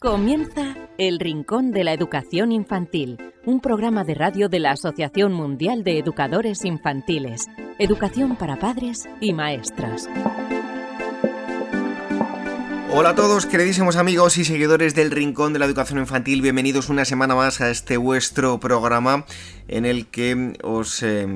Comienza El Rincón de la Educación Infantil, un programa de radio de la Asociación Mundial de Educadores Infantiles, Educación para Padres y Maestras. Hola a todos, queridísimos amigos y seguidores del Rincón de la Educación Infantil, bienvenidos una semana más a este vuestro programa en el que os eh,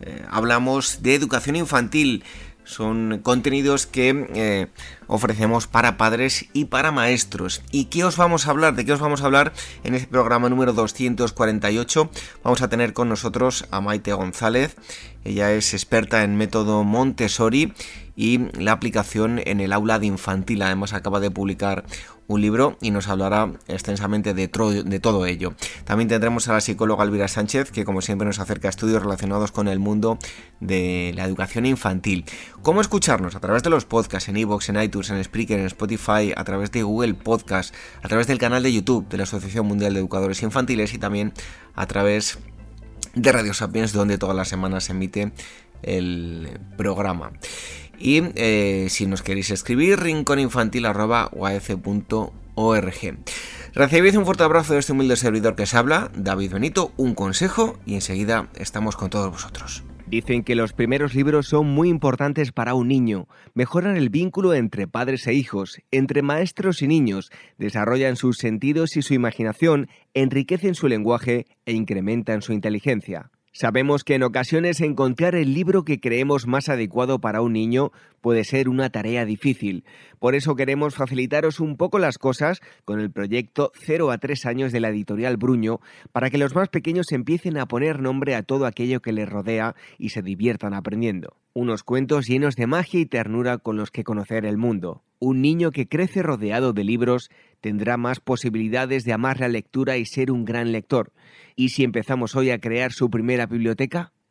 eh, hablamos de educación infantil. Son contenidos que eh, ofrecemos para padres y para maestros. ¿Y qué os vamos a hablar? ¿De qué os vamos a hablar en este programa número 248? Vamos a tener con nosotros a Maite González. Ella es experta en método Montessori y la aplicación en el aula de infantil. Además acaba de publicar un libro y nos hablará extensamente de, todo ello. También tendremos a la psicóloga Elvira Sánchez, que como siempre nos acerca a estudios relacionados con el mundo de la educación infantil. ¿Cómo escucharnos? A través de los podcasts en iVoox, en iTunes, en Spreaker, en Spotify, a través de Google Podcast, a través del canal de YouTube de la Asociación Mundial de Educadores Infantiles y también a través de Radio Sapiens, donde todas las semanas se emite el programa. Y eh, si nos queréis escribir, rinconinfantil.org. Recibid un fuerte abrazo de este humilde servidor que se habla, David Benito, un consejo y enseguida estamos con todos vosotros. Dicen que los primeros libros son muy importantes para un niño, mejoran el vínculo entre padres e hijos, entre maestros y niños, desarrollan sus sentidos y su imaginación, enriquecen su lenguaje e incrementan su inteligencia. Sabemos que en ocasiones encontrar el libro que creemos más adecuado para un niño puede ser una tarea difícil. Por eso queremos facilitaros un poco las cosas con el proyecto 0 a 3 años de la editorial Bruño para que los más pequeños empiecen a poner nombre a todo aquello que les rodea y se diviertan aprendiendo. Unos cuentos llenos de magia y ternura con los que conocer el mundo. Un niño que crece rodeado de libros tendrá más posibilidades de amar la lectura y ser un gran lector. ¿Y si empezamos hoy a crear su primera biblioteca?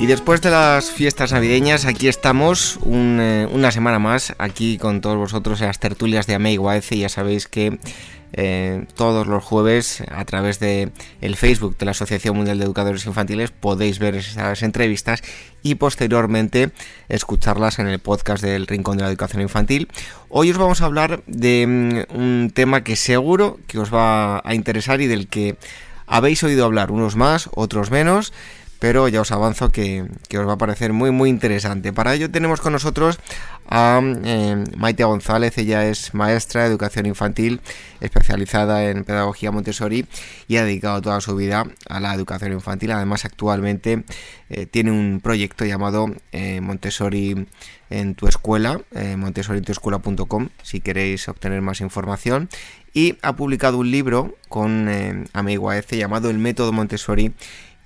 Y después de las fiestas navideñas, aquí estamos eh, una semana más, aquí con todos vosotros en las tertulias de y Ya sabéis que eh, todos los jueves a través de el Facebook de la Asociación Mundial de Educadores Infantiles podéis ver esas entrevistas y posteriormente escucharlas en el podcast del Rincón de la Educación Infantil. Hoy os vamos a hablar de mm, un tema que seguro que os va a interesar y del que habéis oído hablar, unos más, otros menos pero ya os avanzo que, os va a parecer muy muy interesante. Para ello tenemos con nosotros a eh, Maite González, ella es maestra de educación infantil especializada en pedagogía Montessori y ha dedicado toda su vida a la educación infantil. Además actualmente eh, tiene un proyecto llamado eh, Montessori en tu escuela, montessorientuescuela.com si queréis obtener más información y ha publicado un libro con Amigo AEC llamado El método Montessori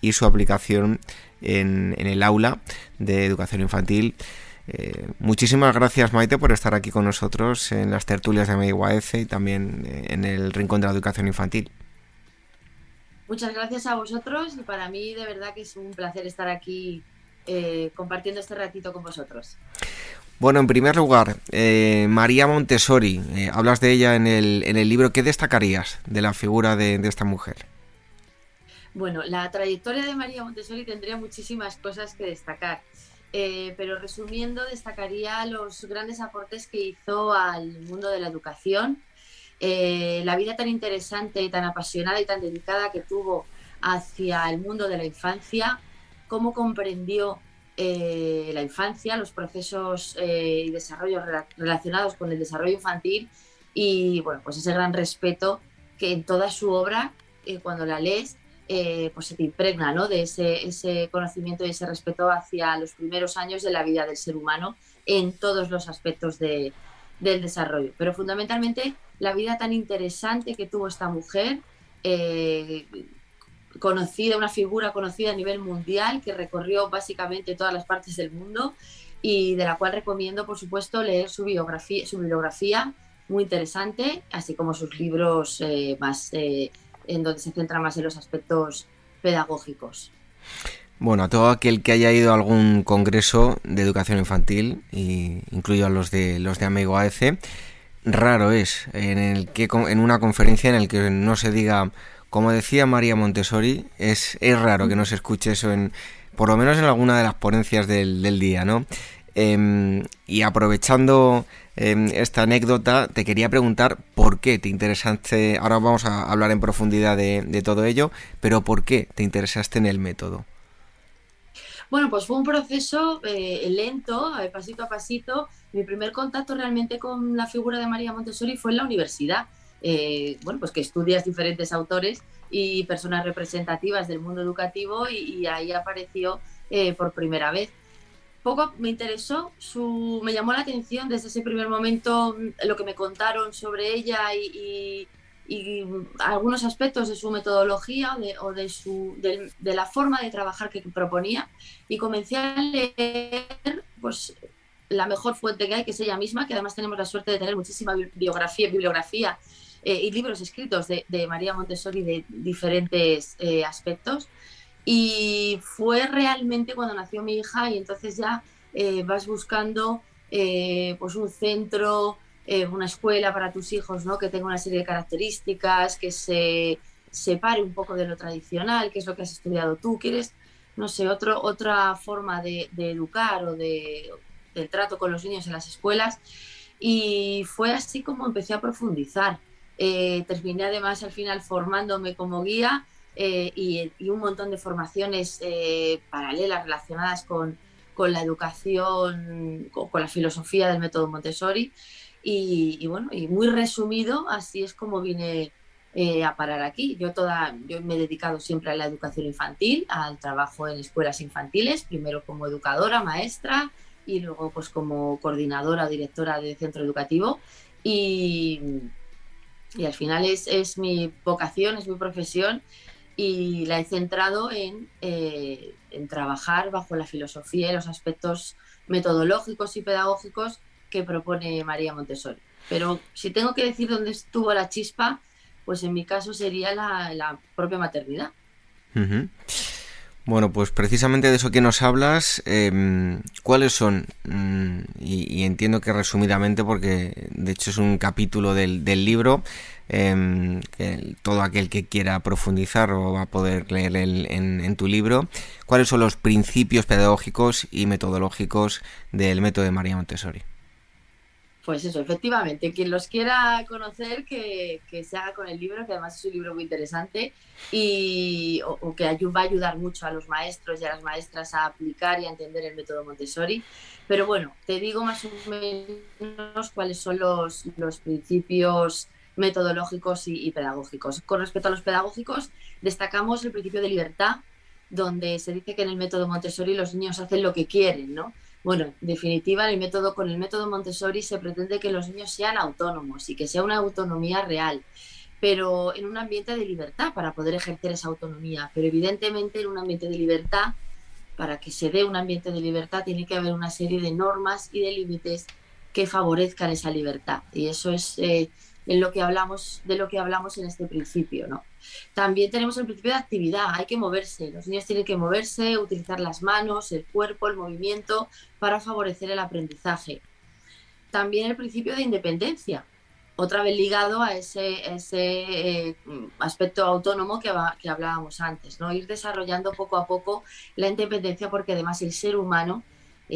y su aplicación en, el aula de educación infantil. Eh, muchísimas gracias Maite por estar aquí con nosotros en las tertulias de MIUAF y también eh, en el Rincón de la Educación Infantil. Muchas gracias a vosotros y para mí de verdad que es un placer estar aquí eh, compartiendo este ratito con vosotros. Bueno, en primer lugar, eh, María Montessori, hablas de ella en el, en el, libro, ¿qué destacarías de la figura de, esta mujer? Bueno, la trayectoria de María Montessori tendría muchísimas cosas que destacar, eh, pero resumiendo, destacaría los grandes aportes que hizo al mundo de la educación, la vida tan interesante, tan apasionada y tan dedicada que tuvo hacia el mundo de la infancia, cómo comprendió eh, la infancia, los procesos eh, y desarrollos relacionados con el desarrollo infantil y bueno, pues ese gran respeto que en toda su obra, eh, cuando la lees, pues se te impregna ¿no? de ese, conocimiento y ese respeto hacia los primeros años de la vida del ser humano en todos los aspectos de, del desarrollo. Pero fundamentalmente la vida tan interesante que tuvo esta mujer, conocida, una figura conocida a nivel mundial que recorrió básicamente todas las partes del mundo y de la cual recomiendo, por supuesto, leer su biografía, su bibliografía muy interesante, así como sus libros eh, más eh, en donde se centra más en los aspectos pedagógicos. Bueno, a todo aquel que haya ido a algún congreso de educación infantil, y incluyo a los de los de Amigo AEC, raro es en el que en una conferencia en el que no se diga como decía María Montessori, es, es raro que no se escuche eso en, por lo menos en alguna de las ponencias del, día, ¿no? Em, y aprovechando em, esta anécdota, te quería preguntar por qué te interesaste, ahora vamos a hablar en profundidad de, todo ello, pero por qué te interesaste en el método. Bueno, pues fue un proceso eh, lento, pasito a pasito. Mi primer contacto realmente con la figura de María Montessori fue en la universidad. Eh, bueno, pues que estudias diferentes autores y personas representativas del mundo educativo y, ahí apareció eh, por primera vez. Poco me interesó, su, me llamó la atención desde ese primer momento mm, lo que me contaron sobre ella y, algunos aspectos de su metodología o, de, su, de, la forma de trabajar que proponía y comencé a leer pues, la mejor fuente que hay, que es ella misma, que además tenemos la suerte de tener muchísima biografía, bibliografía eh, y libros escritos de, María Montessori de diferentes eh, aspectos. Y fue realmente cuando nació mi hija y entonces ya eh, vas buscando pues un centro, una escuela para tus hijos, ¿no? que tenga una serie de características, que se separe un poco de lo tradicional, que es lo que has estudiado tú, quieres, no sé, otro, otra forma de, de educar o de, del trato con los niños en las escuelas. Y fue así como empecé a profundizar. Eh, terminé además al final formándome como guía eh, y, un montón de formaciones eh, paralelas relacionadas con, con, la educación, con, la filosofía del método Montessori. Y, bueno, y muy resumido, así es como vine a parar aquí. Yo, toda, yo me he dedicado siempre a la educación infantil, al trabajo en escuelas infantiles, primero como educadora, maestra y luego pues como coordinadora, directora de centro educativo. Y, y al final es, es mi vocación, es mi profesión y la he centrado en, eh, en, trabajar bajo la filosofía y los aspectos metodológicos y pedagógicos que propone María Montessori. Pero si tengo que decir dónde estuvo la chispa, pues en mi caso sería la, la propia maternidad. Bueno, pues precisamente de eso que nos hablas, em, ¿cuáles son? Mm, y, entiendo que resumidamente, porque de hecho es un capítulo del, libro, em, que todo aquel que quiera profundizar o va a poder leer en, tu libro, ¿cuáles son los principios pedagógicos y metodológicos del método de María Montessori? Pues eso, efectivamente, quien los quiera conocer, que, se haga con el libro, que además es un libro muy interesante y o, que va a ayudar mucho a los maestros y a las maestras a aplicar y a entender el método Montessori. Pero bueno, te digo más o menos cuáles son los, los principios metodológicos y pedagógicos. Con respecto a los pedagógicos, destacamos el principio de libertad, donde se dice que en el método Montessori los niños hacen lo que quieren, ¿no? Bueno, en definitiva, el método, con el método Montessori se pretende que los niños sean autónomos y que sea una autonomía real, pero en un ambiente de libertad para poder ejercer esa autonomía. Pero evidentemente en un ambiente de libertad, para que se dé un ambiente de libertad, tiene que haber una serie de normas y de límites que favorezcan esa libertad. Y eso es eh, en lo que hablamos, de lo que hablamos en este principio, ¿no? También tenemos el principio de actividad, hay que moverse, los niños tienen que moverse, utilizar las manos, el cuerpo, el movimiento para favorecer el aprendizaje. también el principio de independencia, otra vez ligado a ese, ese eh, aspecto autónomo que, que, hablábamos antes, ¿no? Ir desarrollando poco a poco la independencia porque además el ser humano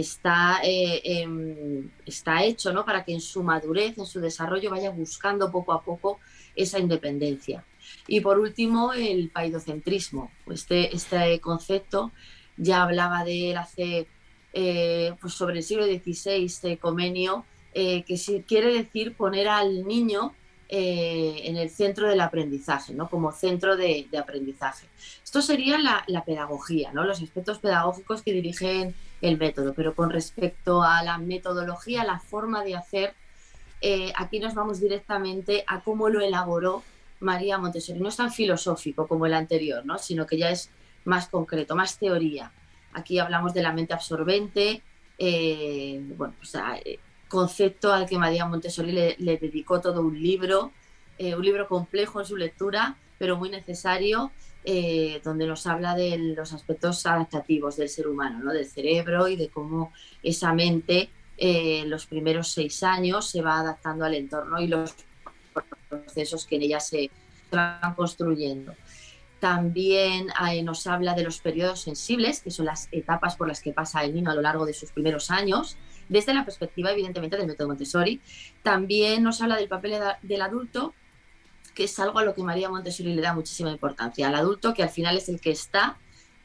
está, eh, em, está hecho ¿no? para que en su madurez, en su desarrollo, vaya buscando poco a poco esa independencia. Y por último, el paidocentrismo. Este, este concepto ya hablaba de él hace eh, pues sobre el siglo XVI, este convenio, eh, que quiere decir poner al niño en el centro del aprendizaje, ¿no? como centro de, aprendizaje. Esto sería la, pedagogía, ¿no? los aspectos pedagógicos que dirigen el método, pero con respecto a la metodología, la forma de hacer, aquí nos vamos directamente a cómo lo elaboró María Montessori. No es tan filosófico como el anterior, ¿no? sino que ya es más concreto, más teoría. Aquí hablamos de la mente absorbente, eh, bueno, eh, concepto al que María Montessori le, dedicó todo un libro, eh, un libro complejo en su lectura, pero muy necesario, donde nos habla de los aspectos adaptativos del ser humano, ¿no? del cerebro y de cómo esa mente en los primeros seis años se va adaptando al entorno y los procesos que en ella se van construyendo. También eh, nos habla de los periodos sensibles, que son las etapas por las que pasa el niño a lo largo de sus primeros años, desde la perspectiva, evidentemente, del método Montessori. También nos habla del papel del adulto, que es algo a lo que María Montessori le da muchísima importancia. Al adulto, que al final es el que está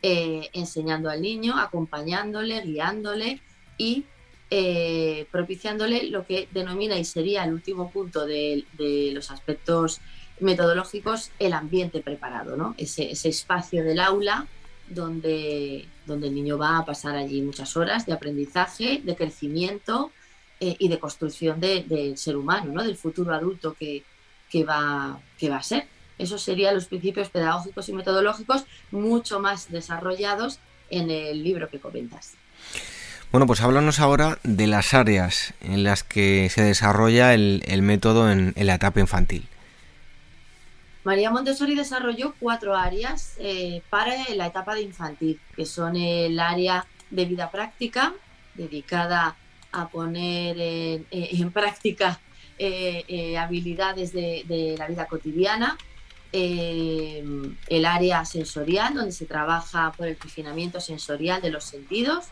eh, enseñando al niño, acompañándole, guiándole y eh, propiciándole lo que denomina y sería el último punto de, los aspectos metodológicos, el ambiente preparado, ¿no? ese, espacio del aula donde, donde el niño va a pasar allí muchas horas de aprendizaje, de crecimiento eh, y de construcción del ser humano, ¿no? del futuro adulto que, que, va, que va a ser. Esos serían los principios pedagógicos y metodológicos mucho más desarrollados en el libro que comentas. Bueno, pues háblanos ahora de las áreas en las que se desarrolla el, método en, la etapa infantil. María Montessori desarrolló cuatro áreas eh, para la etapa de infantil, que son el área de vida práctica, dedicada a poner en, práctica eh, eh, habilidades de, la vida cotidiana, el área sensorial, donde se trabaja por el refinamiento sensorial de los sentidos,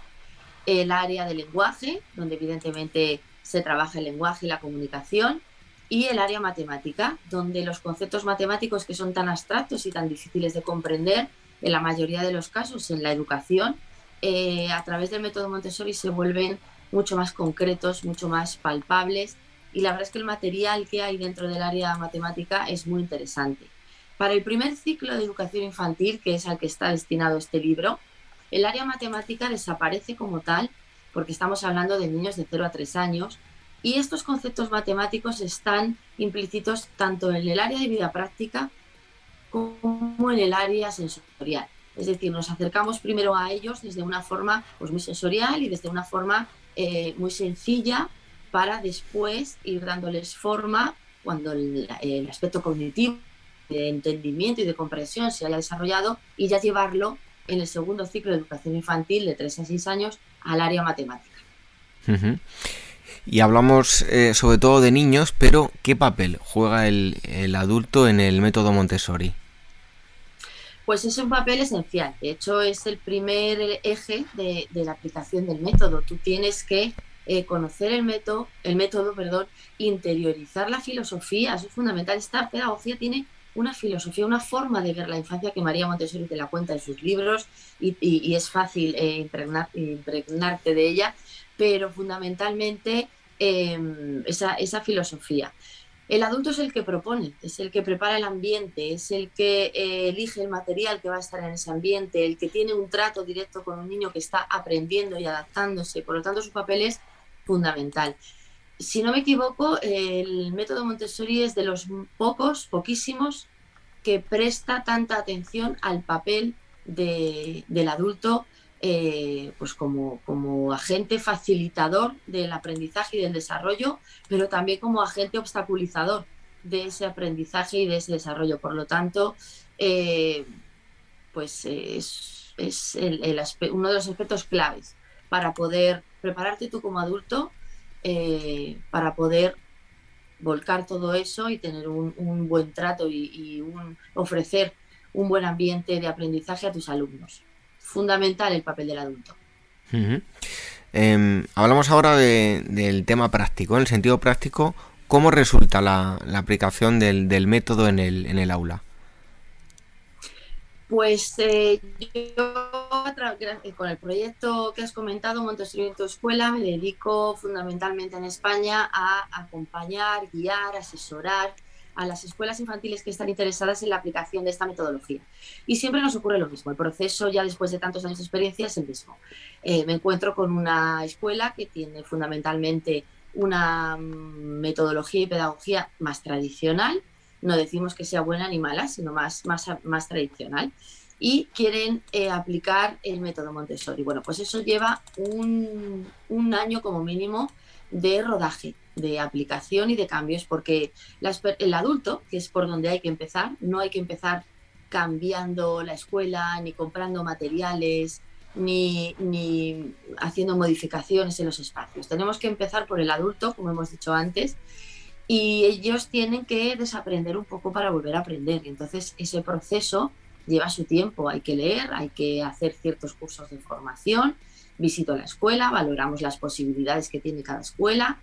el área de lenguaje, donde evidentemente se trabaja el lenguaje y la comunicación, y el área matemática, donde los conceptos matemáticos que son tan abstractos y tan difíciles de comprender, en la mayoría de los casos en la educación, eh, a través del método Montessori se vuelven mucho más concretos, mucho más palpables, y la verdad es que el material que hay dentro del área matemática es muy interesante. Para el primer ciclo de educación infantil, que es al que está destinado este libro, el área matemática desaparece como tal porque estamos hablando de niños de 0 a 3 años y estos conceptos matemáticos están implícitos tanto en el área de vida práctica como en el área sensorial. Es decir, nos acercamos primero a ellos desde una forma pues, muy sensorial y desde una forma eh, muy sencilla para después ir dándoles forma cuando el, el aspecto cognitivo, de entendimiento y de comprensión se haya desarrollado y ya llevarlo en el segundo ciclo de educación infantil de 3 a 6 años al área matemática. Y hablamos eh, sobre todo de niños, pero ¿qué papel juega el, adulto en el método Montessori? Pues es un papel esencial. De hecho, es el primer eje de, la aplicación del método. Tú tienes que eh, conocer el método, el método, perdón, interiorizar la filosofía. Eso es fundamental. Esta pedagogía tiene una filosofía, una forma de ver la infancia que María Montessori te la cuenta en sus libros y, es fácil eh, impregnarte de ella, pero fundamentalmente em, esa, filosofía. El adulto es el que propone, es el que prepara el ambiente, es el que eh, elige el material que va a estar en ese ambiente, el que tiene un trato directo con un niño que está aprendiendo y adaptándose. Por lo tanto, su papel es fundamental si no me equivoco, el método Montessori es de los pocos, poquísimos, que presta tanta atención al papel del adulto eh, pues como, como, agente facilitador del aprendizaje y del desarrollo, pero también como agente obstaculizador de ese aprendizaje y de ese desarrollo. Por lo tanto, eh, pues es, es uno de los aspectos claves para poder prepararte tú como adulto eh, para poder volcar todo eso y tener un, buen trato y, ofrecer un buen ambiente de aprendizaje a tus alumnos. Fundamental el papel del adulto. Em, hablamos ahora del tema práctico, en el sentido práctico, ¿cómo resulta la, aplicación del, método en el, en el aula? Pues eh, yo con el proyecto que has comentado, Montessori en tu escuela, me dedico fundamentalmente en España a acompañar, guiar, asesorar a las escuelas infantiles que están interesadas en la aplicación de esta metodología. Y siempre nos ocurre lo mismo, el proceso ya después de tantos años de experiencia es el mismo. Eh, me encuentro con una escuela que tiene fundamentalmente una mm, metodología y pedagogía más tradicional, no decimos que sea buena ni mala, sino más, más, más tradicional, y quieren eh, aplicar el método Montessori. Bueno, pues eso lleva un, un, año como mínimo de rodaje, de aplicación y de cambios, porque el adulto, que es por donde hay que empezar, no hay que empezar cambiando la escuela, ni comprando materiales, ni, ni haciendo modificaciones en los espacios. Tenemos que empezar por el adulto, como hemos dicho antes, y ellos tienen que desaprender un poco para volver a aprender. Entonces, ese proceso lleva su tiempo. Hay que leer, hay que hacer ciertos cursos de formación, visito la escuela, valoramos las posibilidades que tiene cada escuela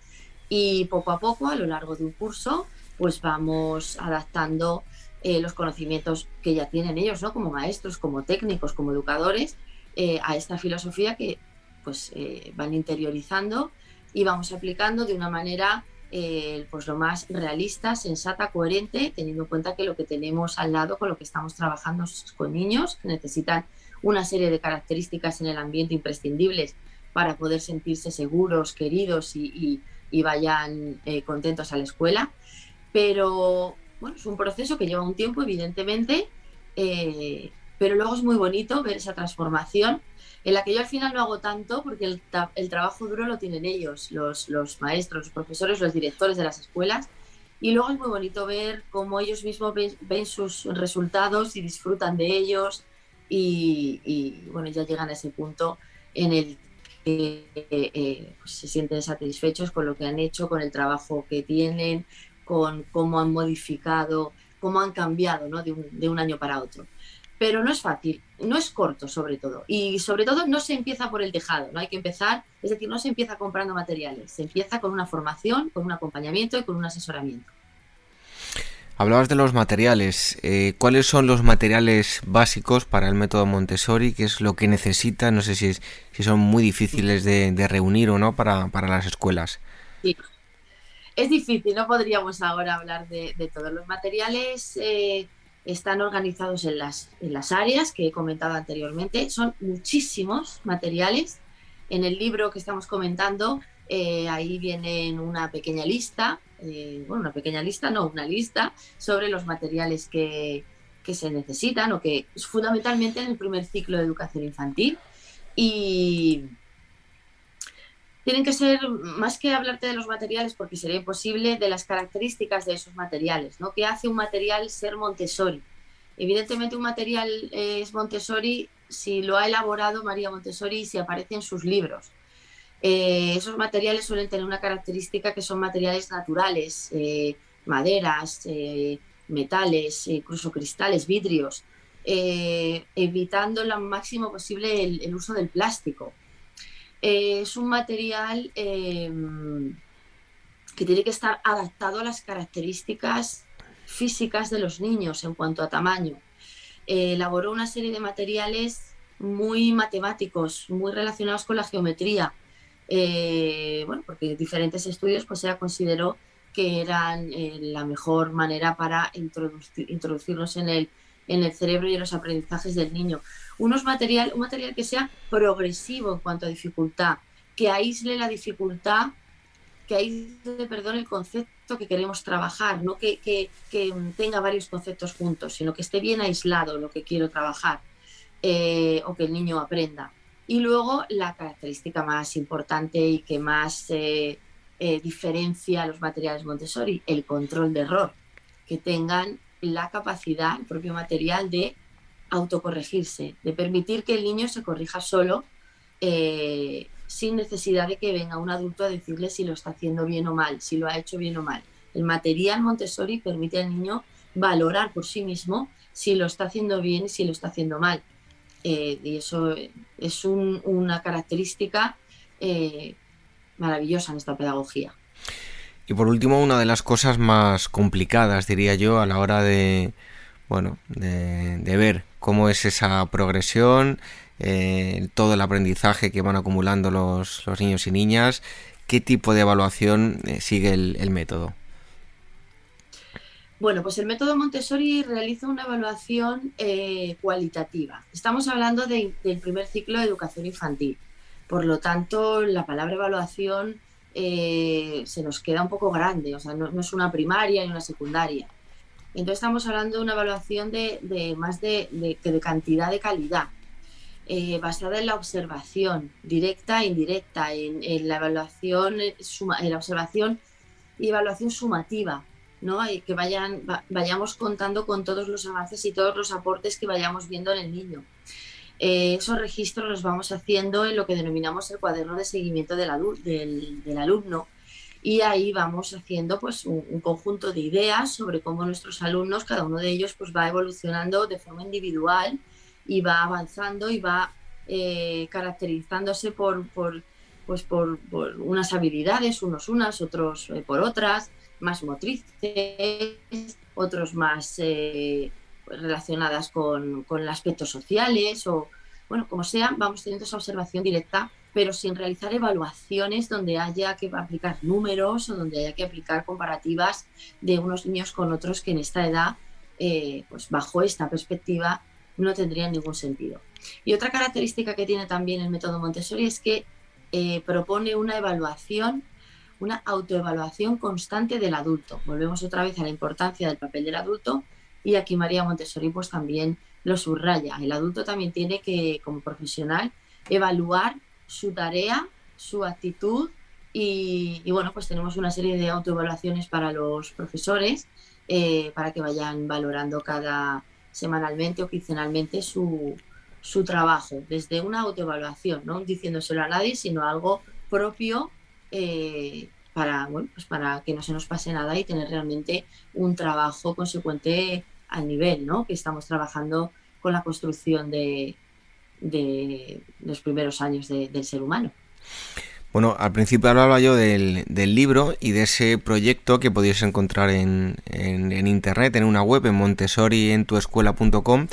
y poco a poco, a lo largo de un curso, pues vamos adaptando eh, los conocimientos que ya tienen ellos, ¿no? Como maestros, como técnicos, como educadores, eh, a esta filosofía que pues eh, van interiorizando y vamos aplicando de una manera eh, pues lo más realista, sensata, coherente, teniendo en cuenta que lo que tenemos al lado con lo que estamos trabajando es con niños que necesitan una serie de características en el ambiente imprescindibles para poder sentirse seguros, queridos y, vayan eh, contentos a la escuela. Pero bueno, es un proceso que lleva un tiempo, evidentemente, eh, pero luego es muy bonito ver esa transformación en la que yo al final no hago tanto porque el, trabajo duro lo tienen ellos, los, maestros, los profesores, los directores de las escuelas. Y luego es muy bonito ver cómo ellos mismos ven, sus resultados y disfrutan de ellos y, bueno, ya llegan a ese punto en el que eh, pues se sienten satisfechos con lo que han hecho, con el trabajo que tienen, con cómo han modificado, cómo han cambiado ¿no? de un año para otro pero no es fácil, no es corto sobre todo. Y sobre todo no se empieza por el tejado, no hay que empezar, es decir, no se empieza comprando materiales, se empieza con una formación, con un acompañamiento y con un asesoramiento. Hablabas de los materiales. Eh, ¿Cuáles son los materiales básicos para el método Montessori? ¿Qué es lo que necesita? No sé si, si son muy difíciles de, reunir o no para, las escuelas. Sí. Es difícil, no podríamos ahora hablar de, todos los materiales. Eh, están organizados en las, en las áreas que he comentado anteriormente. Son muchísimos materiales. En el libro que estamos comentando, eh, ahí viene una pequeña lista, eh, bueno, una pequeña lista, no, una lista sobre los materiales que, que se necesitan o que fundamentalmente en el primer ciclo de educación infantil. Y, tienen que ser, más que hablarte de los materiales, porque sería imposible, de las características de esos materiales, ¿no? ¿Qué hace un material ser Montessori? Evidentemente un material es Montessori si lo ha elaborado María Montessori y si aparece en sus libros. Eh, esos materiales suelen tener una característica que son materiales naturales, eh, maderas, eh, metales, incluso cristales, vidrios, evitando lo máximo posible el uso del plástico. Eh, es un material em, que tiene que estar adaptado a las características físicas de los niños en cuanto a tamaño. Eh, elaboró una serie de materiales muy matemáticos, muy relacionados con la geometría. Eh, bueno, porque diferentes estudios pues se consideró que eran la mejor manera para introducirnos en el, en el cerebro y en los aprendizajes del niño unos material, un material que sea progresivo en cuanto a dificultad, que aísle la dificultad, que aísle, perdón, el concepto que queremos trabajar, no que, que, tenga varios conceptos juntos, sino que esté bien aislado lo que quiero trabajar eh, o que el niño aprenda. Y luego la característica más importante y que más eh, eh, diferencia los materiales Montessori, el control de error, que tengan la capacidad, el propio material de autocorregirse, de permitir que el niño se corrija solo, eh, sin necesidad de que venga un adulto a decirle si lo está haciendo bien o mal, si lo ha hecho bien o mal. El material Montessori permite al niño valorar por sí mismo si lo está haciendo bien y si lo está haciendo mal. Eh, y eso es una característica eh, maravillosa en esta pedagogía. Y por último, una de las cosas más complicadas, diría yo, a la hora de, bueno, de, ver cómo es esa progresión, eh, todo el aprendizaje que van acumulando los, niños y niñas, qué tipo de evaluación sigue el método. Bueno, pues el método Montessori realiza una evaluación eh, cualitativa. Estamos hablando del primer ciclo de educación infantil. Por lo tanto, la palabra evaluación eh, se nos queda un poco grande, o sea, no, es una primaria ni una secundaria. Entonces estamos hablando de una evaluación de, más de, de, cantidad de calidad, eh, basada en la observación directa e indirecta, en, la evaluación, en la observación y evaluación sumativa ¿no? Y que vayamos contando con todos los avances y todos los aportes que vayamos viendo en el niño. Eh, esos registros los vamos haciendo en lo que denominamos el cuaderno de seguimiento del, del, alumno. Y ahí vamos haciendo pues, un, conjunto de ideas sobre cómo nuestros alumnos, cada uno de ellos, pues, va evolucionando de forma individual y va avanzando y va eh, caracterizándose por, por, pues, por, unas habilidades, unos unas, otros eh, por otras más motrices, otros más relacionadas con, con aspectos sociales o, bueno, como sea, vamos teniendo esa observación directa, pero sin realizar evaluaciones donde haya que aplicar números o donde haya que aplicar comparativas de unos niños con otros que en esta edad, eh, pues bajo esta perspectiva, no tendrían ningún sentido. Y otra característica que tiene también el método Montessori es que eh, propone una evaluación una autoevaluación constante del adulto. Volvemos otra vez a la importancia del papel del adulto y aquí María Montessori pues también lo subraya. El adulto también tiene que, como profesional, evaluar su tarea, su actitud y, bueno, pues tenemos una serie de autoevaluaciones para los profesores eh, para que vayan valorando cada semanalmente o quincenalmente su, su trabajo, desde una autoevaluación, no diciéndoselo a nadie, sino algo propio eh, para, bueno, pues para que no se nos pase nada y tener realmente un trabajo consecuente al nivel ¿no? que estamos trabajando con la construcción de, de los primeros años del ser humano. Bueno, al principio hablaba yo del, libro y de ese proyecto que podéis encontrar en, en, internet, en una web, en montessorientuescuela.com.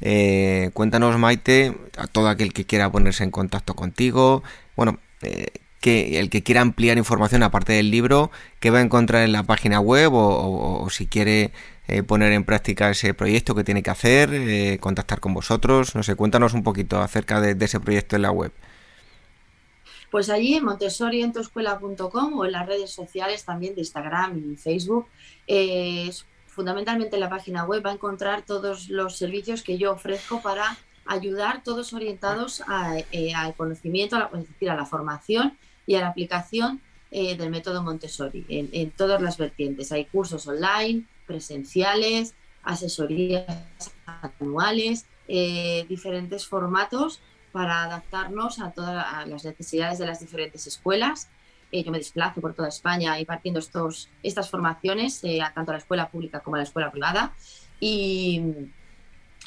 Eh, cuéntanos, Maite, a todo aquel que quiera ponerse en contacto contigo, bueno, eh, que el que quiera ampliar información aparte del libro, que va a encontrar en la página web o, si quiere eh, poner en práctica ese proyecto que tiene que hacer, eh, contactar con vosotros, no sé, cuéntanos un poquito acerca de, ese proyecto en la web. Pues allí en montessorientoescuela.com o en las redes sociales también de Instagram y Facebook, eh, fundamentalmente en la página web va a encontrar todos los servicios que yo ofrezco para ayudar, todos orientados al conocimiento, a es decir, a la formación y a la aplicación eh, del método Montessori en, todas las vertientes. Hay cursos online, presenciales, asesorías anuales, eh, diferentes formatos para adaptarnos a todas las necesidades de las diferentes escuelas. Eh, yo me desplazo por toda España impartiendo estos, estas formaciones, tanto a la escuela pública como a la escuela privada. Y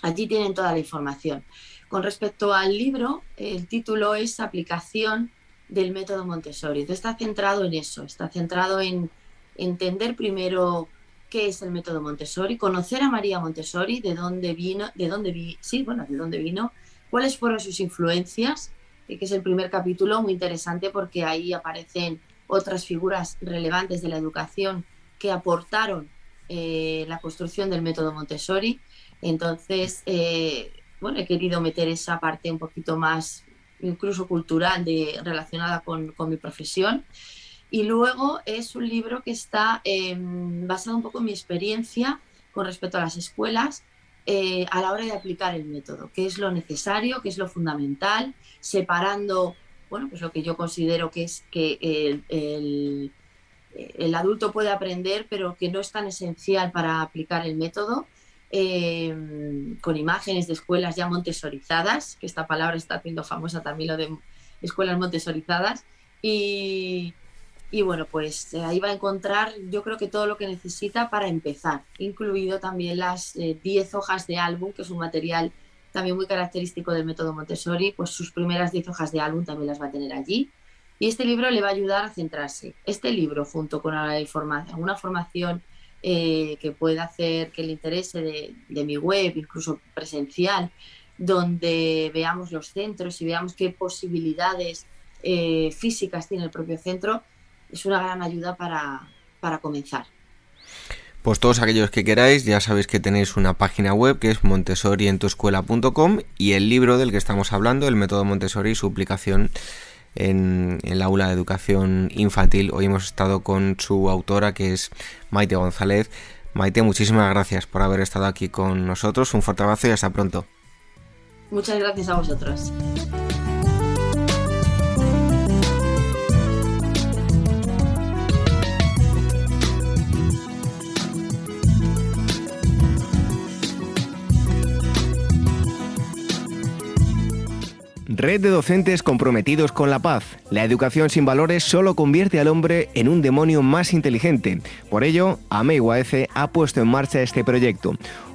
allí tienen toda la información. Con respecto al libro, el título es Aplicación del método Montessori. Está centrado en eso, está centrado en entender primero qué es el método Montessori, conocer a María Montessori, de dónde vino, de dónde vi, sí, bueno, de dónde vino, cuáles fueron sus influencias, eh, que es el primer capítulo muy interesante porque ahí aparecen otras figuras relevantes de la educación que aportaron eh, la construcción del método Montessori. Entonces, eh, bueno, he querido meter esa parte un poquito más incluso cultural de, relacionada con, mi profesión. Y luego es un libro que está em, basado un poco en mi experiencia con respecto a las escuelas eh, a la hora de aplicar el método, qué es lo necesario, qué es lo fundamental, separando bueno, pues lo que yo considero que es que el, adulto puede aprender, pero que no es tan esencial para aplicar el método, Em, con imágenes de escuelas ya montesorizadas, que esta palabra está haciendo famosa también lo de escuelas montesorizadas. Y, y bueno, pues ahí va a encontrar yo creo que todo lo que necesita para empezar, incluido también las 10 hojas de álbum, que es un material también muy característico del método Montessori, pues sus primeras 10 hojas de álbum también las va a tener allí. Y este libro le va a ayudar a centrarse. Este libro, junto con alguna formación eh, que pueda hacer que le interese de, mi web, incluso presencial, donde veamos los centros y veamos qué posibilidades eh, físicas tiene el propio centro, es una gran ayuda para, para comenzar. Pues todos aquellos que queráis, ya sabéis que tenéis una página web que es montessorientuescuela.com y el libro del que estamos hablando, el método Montessori y su aplicación en, el aula de educación infantil. Hoy hemos estado con su autora que es Maite González. Maite, muchísimas gracias por haber estado aquí con nosotros. Un fuerte abrazo y hasta pronto. Muchas gracias a vosotros. Red de docentes comprometidos con la paz. La educación sin valores solo convierte al hombre en un demonio más inteligente. Por ello, AME ha puesto en marcha este proyecto.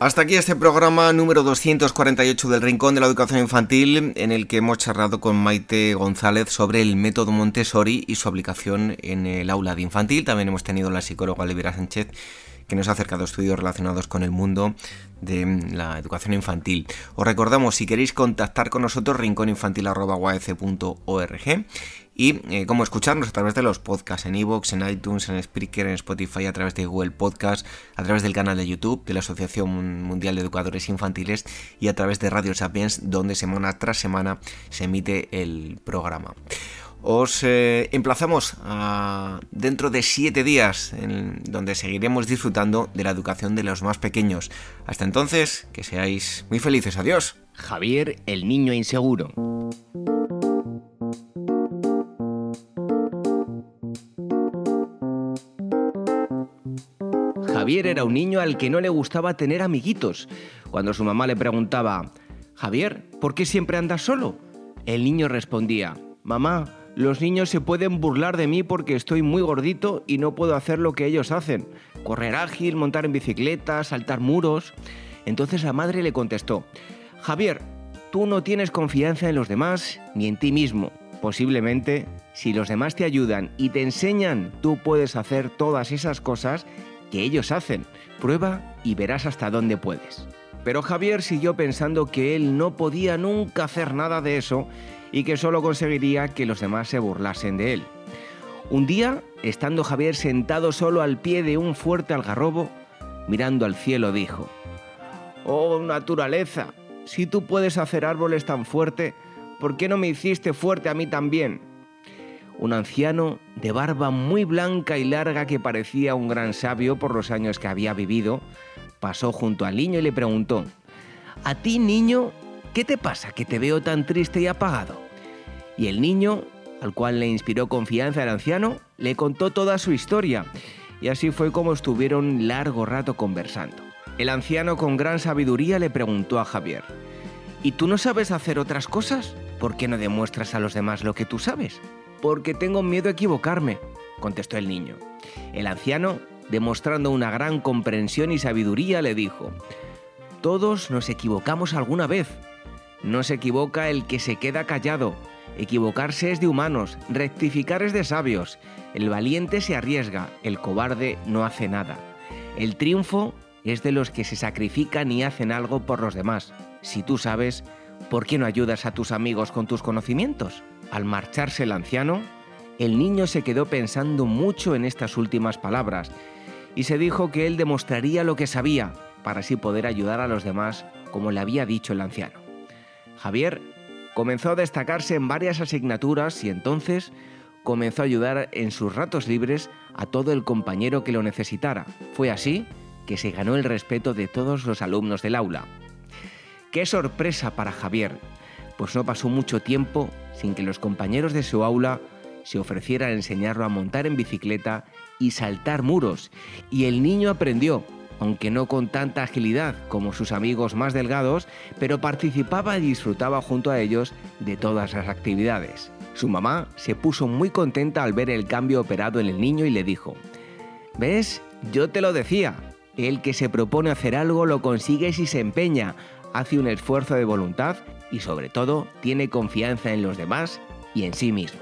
Hasta aquí este programa número 248 del Rincón de la Educación Infantil, en el que hemos charlado con Maite González sobre el método Montessori y su aplicación en el aula de infantil. También hemos tenido la psicóloga Olivera Sánchez que nos ha acercado estudios relacionados con el mundo de la educación infantil. Os recordamos, si queréis contactar con nosotros, rincóninfantil.org y eh, cómo escucharnos a través de los podcasts en iVoox, en iTunes, en Spreaker, en Spotify, a través de Google Podcast, a través del canal de YouTube de la Asociación Mundial de Educadores Infantiles y a través de Radio Sapiens, donde semana tras semana se emite el programa. Os eh, emplazamos dentro de siete días, en donde seguiremos disfrutando de la educación de los más pequeños. Hasta entonces, que seáis muy felices. Adiós. Javier, el niño inseguro. Javier era un niño al que no le gustaba tener amiguitos. Cuando su mamá le preguntaba, Javier, ¿por qué siempre andas solo? El niño respondía, Mamá, los niños se pueden burlar de mí porque estoy muy gordito y no puedo hacer lo que ellos hacen. Correr ágil, montar en bicicleta, saltar muros. Entonces la madre le contestó, Javier, tú no tienes confianza en los demás ni en ti mismo. Posiblemente, si los demás te ayudan y te enseñan, tú puedes hacer todas esas cosas que ellos hacen. Prueba y verás hasta dónde puedes. Pero Javier siguió pensando que él no podía nunca hacer nada de eso y que solo conseguiría que los demás se burlasen de él. Un día, estando Javier sentado solo al pie de un fuerte algarrobo, mirando al cielo, dijo, Oh naturaleza, si tú puedes hacer árboles tan fuerte, ¿por qué no me hiciste fuerte a mí también? Un anciano de barba muy blanca y larga que parecía un gran sabio por los años que había vivido, pasó junto al niño y le preguntó, ¿A ti, niño, qué te pasa que te veo tan triste y apagado? Y el niño, al cual le inspiró confianza el anciano, le contó toda su historia, y así fue como estuvieron largo rato conversando. El anciano con gran sabiduría le preguntó a Javier, ¿Y tú no sabes hacer otras cosas? ¿Por qué no demuestras a los demás lo que tú sabes? Porque tengo miedo a equivocarme, contestó el niño. El anciano, demostrando una gran comprensión y sabiduría, le dijo, Todos nos equivocamos alguna vez. No se equivoca el que se queda callado, Equivocarse es de humanos, rectificar es de sabios. El valiente se arriesga, el cobarde no hace nada. El triunfo es de los que se sacrifican y hacen algo por los demás. Si tú sabes, ¿por qué no ayudas a tus amigos con tus conocimientos? Al marcharse el anciano, el niño se quedó pensando mucho en estas últimas palabras y se dijo que él demostraría lo que sabía para así poder ayudar a los demás como le había dicho el anciano. Javier comenzó a destacarse en varias asignaturas y entonces comenzó a ayudar en sus ratos libres a todo el compañero que lo necesitara. Fue así que se ganó el respeto de todos los alumnos del aula. ¡Qué sorpresa para Javier! Pues no pasó mucho tiempo sin que los compañeros de su aula se ofrecieran a enseñarlo a montar en bicicleta y saltar muros, y el niño aprendió, aunque no con tanta agilidad como sus amigos más delgados, pero participaba y disfrutaba junto a ellos de todas las actividades. Su mamá se puso muy contenta al ver el cambio operado en el niño y le dijo, ¿ves? Yo te lo decía, el que se propone hacer algo lo consigue si se empeña, hace un esfuerzo de voluntad y sobre todo tiene confianza en los demás y en sí mismo.